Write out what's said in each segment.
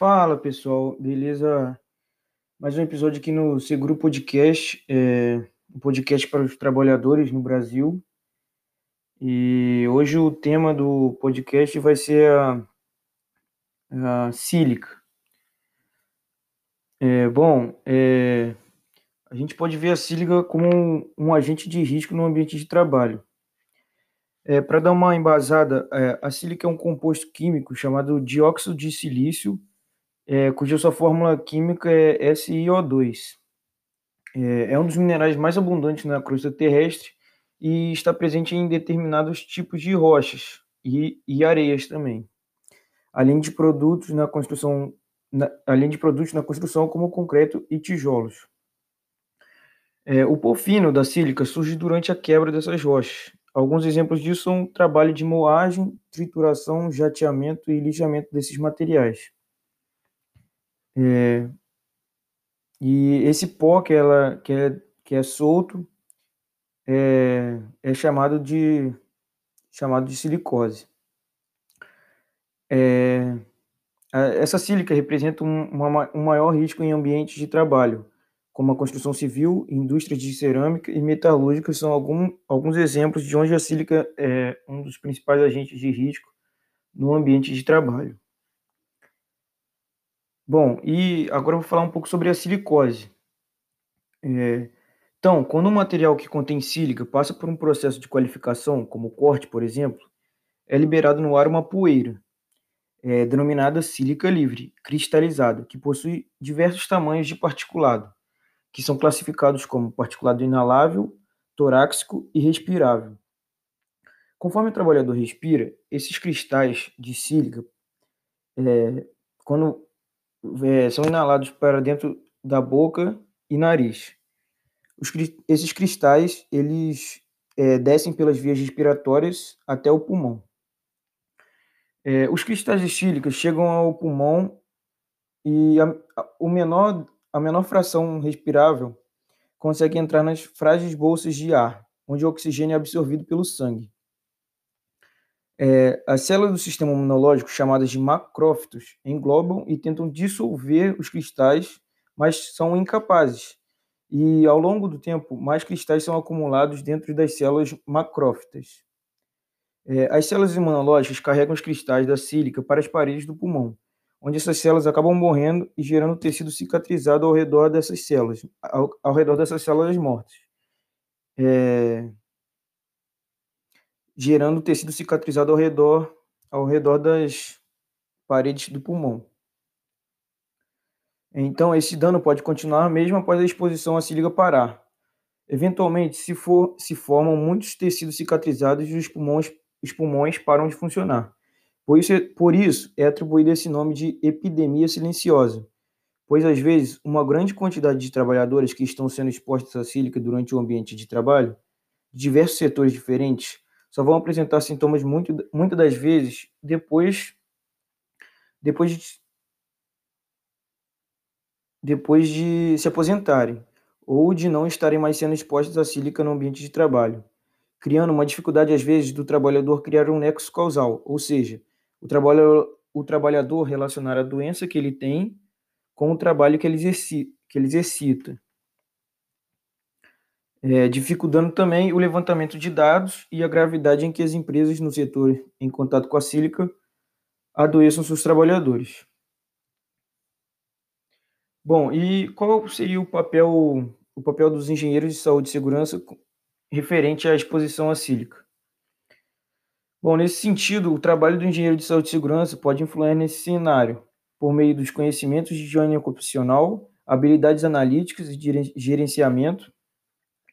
Fala pessoal, beleza? Mais um episódio aqui no Seguro Podcast, é, um podcast para os trabalhadores no Brasil. E hoje o tema do podcast vai ser a, a sílica. É, bom, é, a gente pode ver a sílica como um, um agente de risco no ambiente de trabalho. É, para dar uma embasada, é, a sílica é um composto químico chamado dióxido de silício é, cuja sua fórmula química é SiO2. É, é um dos minerais mais abundantes na crosta terrestre e está presente em determinados tipos de rochas e, e areias também, além de produtos na construção, na, além de produtos na construção como concreto e tijolos. É, o pó fino da sílica surge durante a quebra dessas rochas. Alguns exemplos disso são trabalho de moagem, trituração, jateamento e lixamento desses materiais. É, e esse pó que, ela, que, é, que é solto é, é chamado de chamado de silicose. É, essa sílica representa um, uma, um maior risco em ambientes de trabalho, como a construção civil, indústrias de cerâmica e metalúrgica são algum, alguns exemplos de onde a sílica é um dos principais agentes de risco no ambiente de trabalho. Bom, e agora eu vou falar um pouco sobre a silicose. É, então, quando um material que contém sílica passa por um processo de qualificação, como corte, por exemplo, é liberado no ar uma poeira, é, denominada sílica livre, cristalizada, que possui diversos tamanhos de particulado, que são classificados como particulado inalável, torácico e respirável. Conforme o trabalhador respira, esses cristais de sílica, é, quando é, são inalados para dentro da boca e nariz. Os, esses cristais eles é, descem pelas vias respiratórias até o pulmão. É, os cristais de sílica chegam ao pulmão e a, a, o menor, a menor fração respirável consegue entrar nas frágeis bolsas de ar, onde o oxigênio é absorvido pelo sangue. É, as células do sistema imunológico, chamadas de macrófitos, englobam e tentam dissolver os cristais, mas são incapazes. E ao longo do tempo, mais cristais são acumulados dentro das células macrófitas. É, as células imunológicas carregam os cristais da sílica para as paredes do pulmão, onde essas células acabam morrendo e gerando tecido cicatrizado ao redor dessas células, ao, ao redor dessas células mortas. É, gerando tecido cicatrizado ao redor, ao redor das paredes do pulmão. Então, esse dano pode continuar mesmo após a exposição à sílica parar. Eventualmente, se, for, se formam muitos tecidos cicatrizados e os pulmões, os pulmões param de funcionar. Por isso, por isso é atribuído esse nome de epidemia silenciosa, pois às vezes uma grande quantidade de trabalhadores que estão sendo expostos à sílica durante o ambiente de trabalho, de diversos setores diferentes, só vão apresentar sintomas muito, muitas das vezes depois, depois de, depois de se aposentarem ou de não estarem mais sendo expostos à sílica no ambiente de trabalho, criando uma dificuldade às vezes do trabalhador criar um nexo causal, ou seja, o, trabalho, o trabalhador relacionar a doença que ele tem com o trabalho que ele exercita. Que ele exercita é, dificultando também o levantamento de dados e a gravidade em que as empresas no setor em contato com a sílica adoeçam seus trabalhadores. Bom, e qual seria o papel, o papel dos engenheiros de saúde e segurança referente à exposição à sílica? Bom, nesse sentido, o trabalho do engenheiro de saúde e segurança pode influir nesse cenário, por meio dos conhecimentos de higiene ocupacional, habilidades analíticas e de gerenciamento,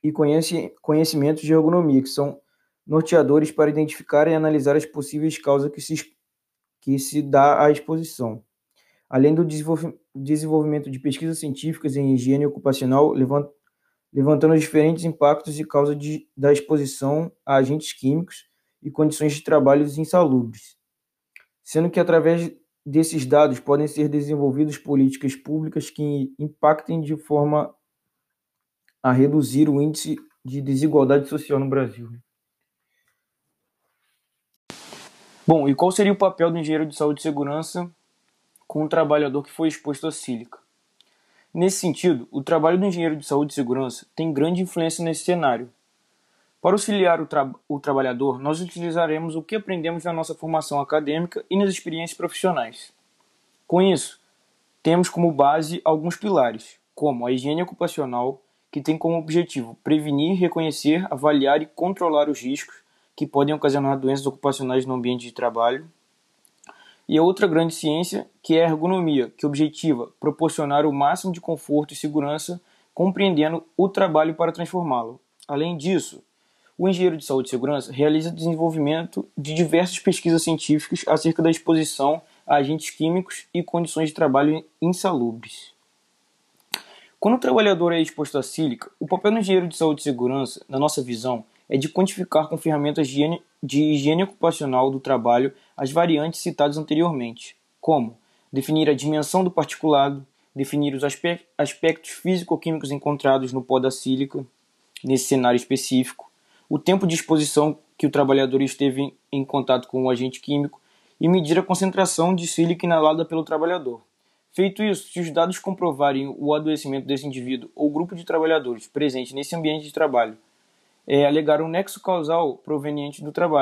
e conhece, conhecimentos de ergonomia, que são norteadores para identificar e analisar as possíveis causas que se, que se dá à exposição. Além do desenvolvimento de pesquisas científicas em higiene ocupacional, levant, levantando os diferentes impactos e causas de, da exposição a agentes químicos e condições de trabalho insalubres, sendo que através desses dados podem ser desenvolvidas políticas públicas que impactem de forma a reduzir o índice de desigualdade social no Brasil. Bom, e qual seria o papel do engenheiro de saúde e segurança com o trabalhador que foi exposto à sílica. Nesse sentido, o trabalho do engenheiro de saúde e segurança tem grande influência nesse cenário. Para auxiliar o, tra o trabalhador, nós utilizaremos o que aprendemos na nossa formação acadêmica e nas experiências profissionais. Com isso, temos como base alguns pilares, como a higiene ocupacional, que tem como objetivo prevenir, reconhecer, avaliar e controlar os riscos que podem ocasionar doenças ocupacionais no ambiente de trabalho. E a outra grande ciência, que é a ergonomia, que objetiva proporcionar o máximo de conforto e segurança, compreendendo o trabalho para transformá-lo. Além disso, o engenheiro de saúde e segurança realiza desenvolvimento de diversas pesquisas científicas acerca da exposição a agentes químicos e condições de trabalho insalubres. Quando o trabalhador é exposto à sílica, o papel do engenheiro de saúde e segurança, na nossa visão, é de quantificar com ferramentas de higiene, ocupacional do trabalho as variantes citadas anteriormente, como definir a dimensão do particulado, definir os aspectos físico-químicos encontrados no pó da sílica, nesse cenário específico, o tempo de exposição que o trabalhador esteve em contato com o agente químico e medir a concentração de sílica inalada pelo trabalhador. Feito isso, se os dados comprovarem o adoecimento desse indivíduo ou grupo de trabalhadores presente nesse ambiente de trabalho, é alegar um nexo causal proveniente do trabalho.